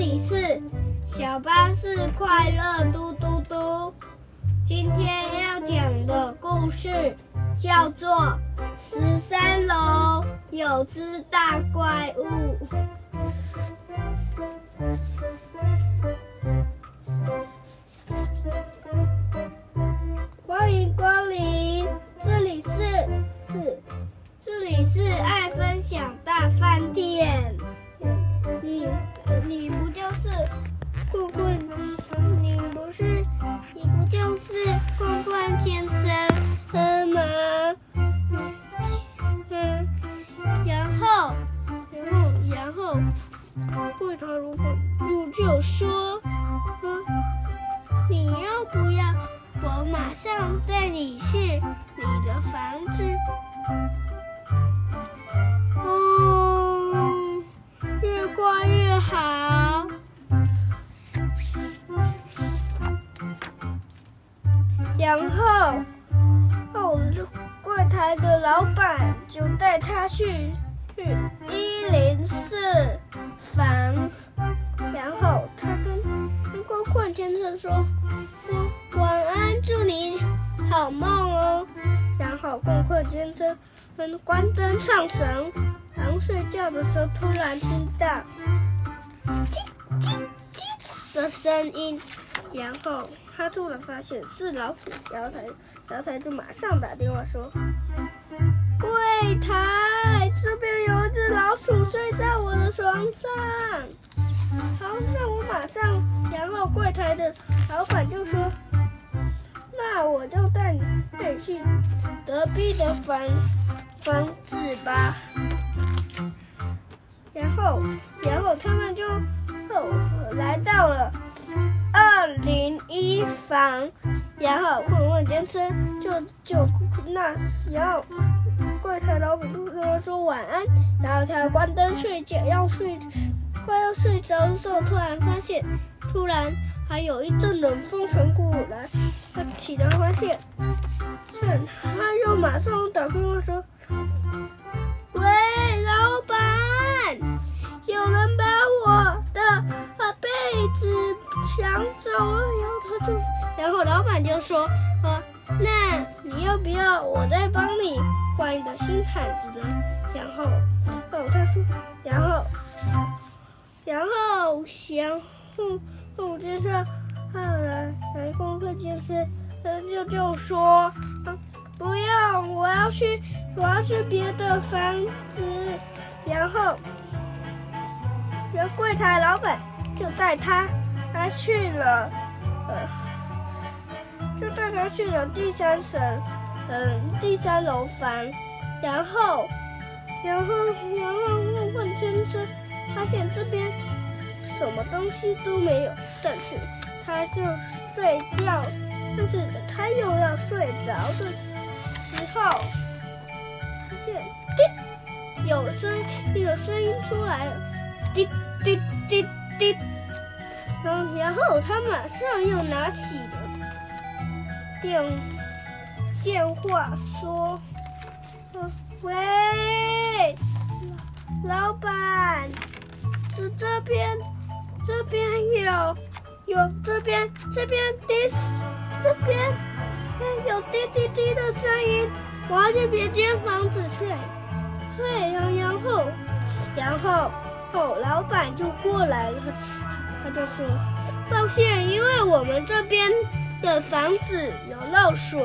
里是小巴士快乐嘟嘟嘟。今天要讲的故事叫做《十三楼有只大怪物》。你要不要？我马上带你去你的房子。嗯，越快越好。然后，哦，柜台的老板就带他去去一零四房，跟光棍先生说说晚安，祝你好梦哦。然后顾客先生跟关灯上绳，刚睡觉的时候突然听到叽叽叽的声音，然后。他突然发现是老虎，然后他，然后他就马上打电话说：“柜台这边有一只老鼠睡在我的床上。”好，那我马上。然后柜台的老板就说：“那我就带你带你去隔壁的房房子吧。”然后，然后他们就来到了。二零一房，然后混混先生就就那，然后柜台老板就跟他说晚安，然后他要关灯睡觉，要睡，快要睡着的时候，突然发现，突然还有一阵冷风传过来，他起来发现，嗯，他又马上打电话说，喂，老板，有人把我的。被子抢走了，然后他就，然后老板就说：“呃，那你要不要我再帮你换一个新毯子呢？”然后，哦，他说，然后，然后，然后，后接着，后来，来功课健身，他就就说：“，不要，我要去，我要去别的房子。”然后，然后柜台老板。就带他，他去了，呃，就带他去了第三层，嗯，第三楼房，然后，然后，然后问问先生，发现这边什么东西都没有，但是他就睡觉，但是他又要睡着的时时候，发现滴，有声，有声音出来了，滴滴滴滴。然然后他马上又拿起了电电话说：“喂，老板，这边这边有有这边这边滴这边有滴滴滴的声音，我要去别间房子去。对，然然后然后后老板就过来了。”他就说：“抱歉，因为我们这边的房子有漏水。”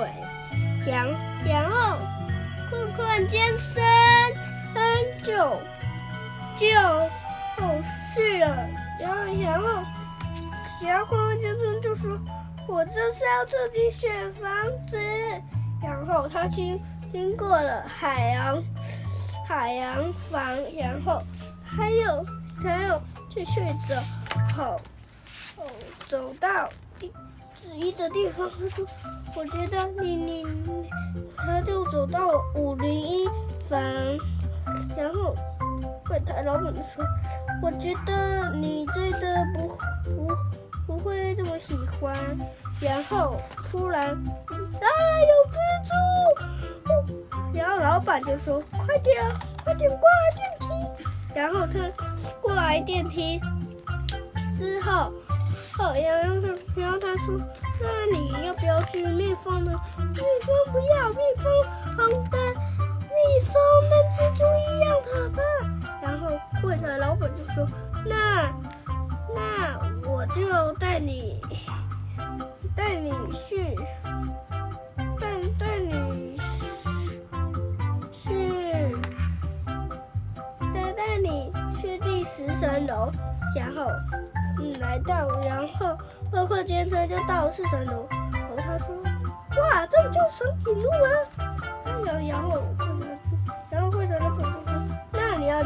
然然后，困困先生就就去了。然后然后，然后困困先生就说：“我就是要自己选房子。”然后他经经过了海洋海洋房，然后还有还有继续走。好，哦，走到第指一的地方，他说：“我觉得你你，他就走到五零一房，然后老板就说：我觉得你这个不不不会这么喜欢。然后突然啊，有蜘蛛！然后老板就说：快点，快点过来电梯！然后他过来电梯。之后，后然后他然后他说，那你要不要去蜜蜂呢？蜜蜂不要，蜜蜂红的，蜜蜂跟蜘蛛一样可怕。然后柜台老板就说，那那我就带你带你去带带你去带带你去第。十三楼，然后，嗯，来到，然后洛克先生就到四层楼，然后他说：“哇，这不就是长颈鹿吗？”然然后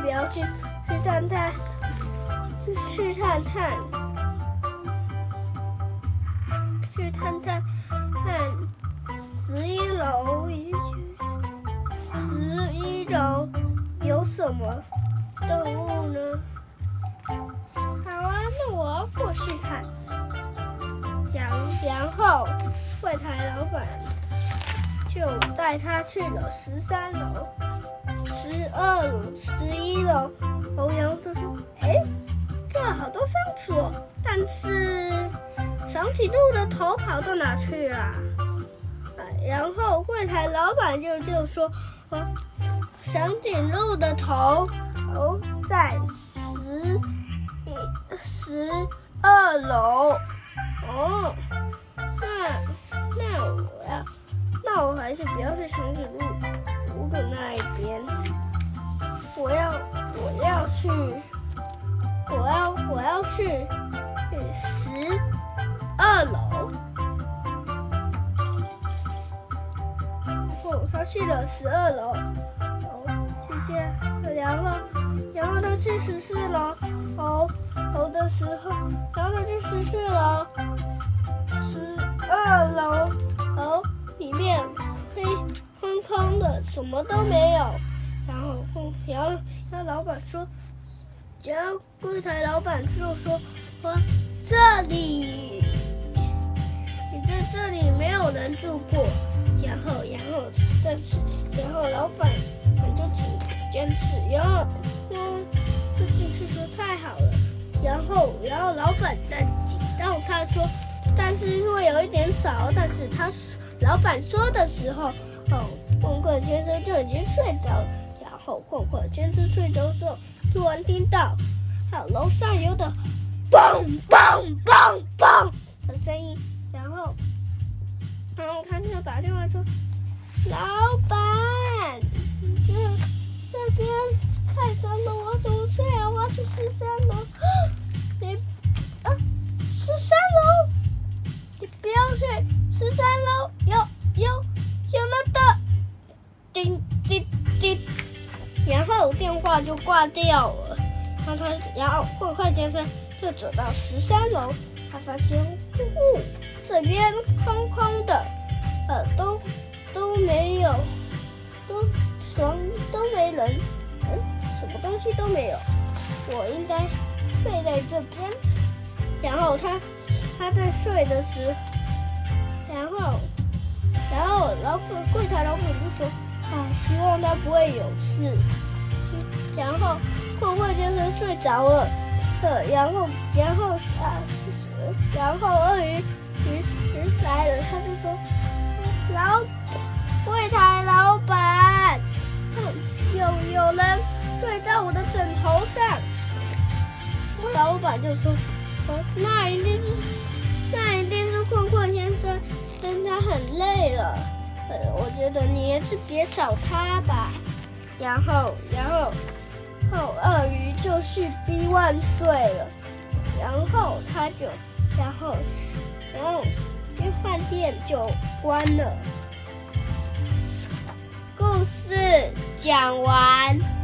要不要去去探探？去探探？去探探看十一楼，十一楼有什么动物呢？”好啊，那我过去看，然然后柜台老板就带他去了十三楼、十二楼、十一是长颈鹿的头跑到哪去了？”然后柜台老板就就说：“长颈鹿的头哦，在十一十。”二楼，哦，那那我要，那我还是不要去长颈鹿鹿的那一边，我要我要去，我要我要去十二楼。哦，他去了十二楼，哦，去见，然后然后他去十四楼，哦。楼的时候，然后他去十四楼、十二楼，楼里面黑空空的，什么都没有。然后，后，然后老板说，然后柜台老板就说：“说这里，你在这里没有人住过。”然后，然后，但是，然后老板就请坚持，然后说就进去说太好了。然后，然后老板在警告他说：“但是会有一点少。”但是他老板说的时候，哦，困困先生就已经睡着了。然后困困先生睡着之后，突然听到还有楼上有的嘣嘣嘣嘣的声音。然后，然后他就打电话说：“老板，这这边太脏了，我怎么睡啊？我要去十三楼。”你啊，十三楼，你不要去十三楼，有有有那个叮叮叮，然后电话就挂掉了。然后他，然后快快先生就走到十三楼，他发现，呜，这边空空的，呃，都都没有，都床都没人，嗯，什么东西都没有，我应该。睡在这边，然后他他在睡的时，然后然后老板柜台老板就说：“哎，希望他不会有事。”然后慧慧先生睡着了，呃，然后然后啊，然后鳄鱼鱼鱼来了，他就说：“老柜台老板，有有人睡在我的枕头上。”老板就说：“，那一定是，那一定是困困先生，但他很累了。呃，我觉得你还是别找他吧。”然后，然后，后鳄鱼就去逼万岁了。然后他就，然后，然后，这饭店就关了。故事讲完。